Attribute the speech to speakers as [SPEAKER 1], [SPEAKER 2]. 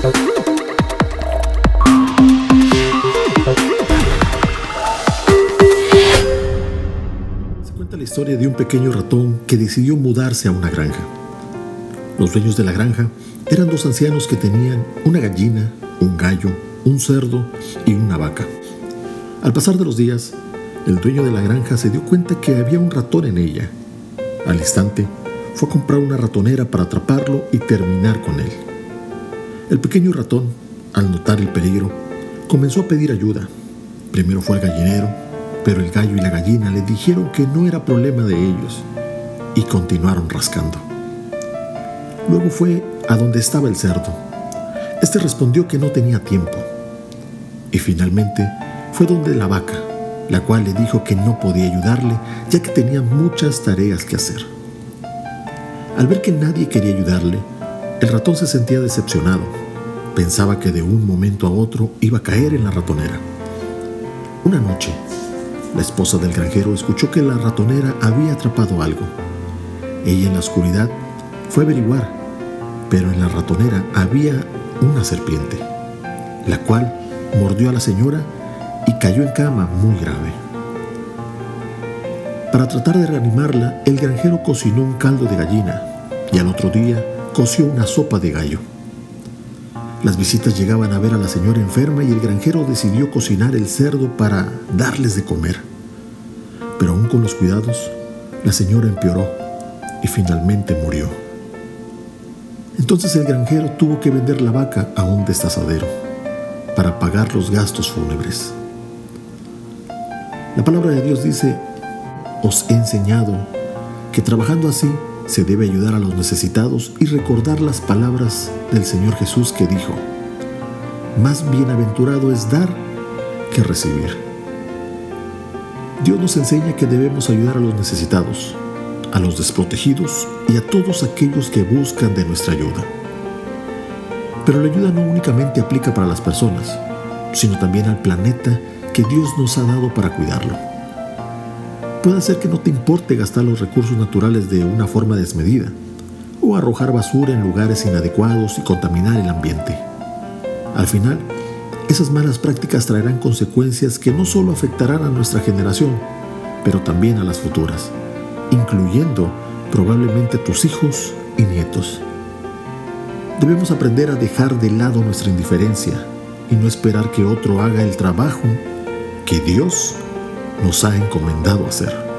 [SPEAKER 1] Se cuenta la historia de un pequeño ratón que decidió mudarse a una granja. Los dueños de la granja eran dos ancianos que tenían una gallina, un gallo, un cerdo y una vaca. Al pasar de los días, el dueño de la granja se dio cuenta que había un ratón en ella. Al instante, fue a comprar una ratonera para atraparlo y terminar con él. El pequeño ratón, al notar el peligro, comenzó a pedir ayuda. Primero fue al gallinero, pero el gallo y la gallina le dijeron que no era problema de ellos y continuaron rascando. Luego fue a donde estaba el cerdo. Este respondió que no tenía tiempo. Y finalmente fue donde la vaca, la cual le dijo que no podía ayudarle ya que tenía muchas tareas que hacer. Al ver que nadie quería ayudarle, el ratón se sentía decepcionado. Pensaba que de un momento a otro iba a caer en la ratonera. Una noche, la esposa del granjero escuchó que la ratonera había atrapado algo. Ella en la oscuridad fue a averiguar, pero en la ratonera había una serpiente, la cual mordió a la señora y cayó en cama muy grave. Para tratar de reanimarla, el granjero cocinó un caldo de gallina y al otro día coció una sopa de gallo. Las visitas llegaban a ver a la señora enferma y el granjero decidió cocinar el cerdo para darles de comer. Pero aún con los cuidados, la señora empeoró y finalmente murió. Entonces el granjero tuvo que vender la vaca a un destazadero para pagar los gastos fúnebres. La palabra de Dios dice, os he enseñado que trabajando así se debe ayudar a los necesitados y recordar las palabras del Señor Jesús que dijo, más bienaventurado es dar que recibir. Dios nos enseña que debemos ayudar a los necesitados, a los desprotegidos y a todos aquellos que buscan de nuestra ayuda. Pero la ayuda no únicamente aplica para las personas, sino también al planeta que Dios nos ha dado para cuidarlo. Puede ser que no te importe gastar los recursos naturales de una forma desmedida o arrojar basura en lugares inadecuados y contaminar el ambiente. Al final, esas malas prácticas traerán consecuencias que no solo afectarán a nuestra generación, pero también a las futuras, incluyendo probablemente tus hijos y nietos. Debemos aprender a dejar de lado nuestra indiferencia y no esperar que otro haga el trabajo que Dios nos ha encomendado hacer.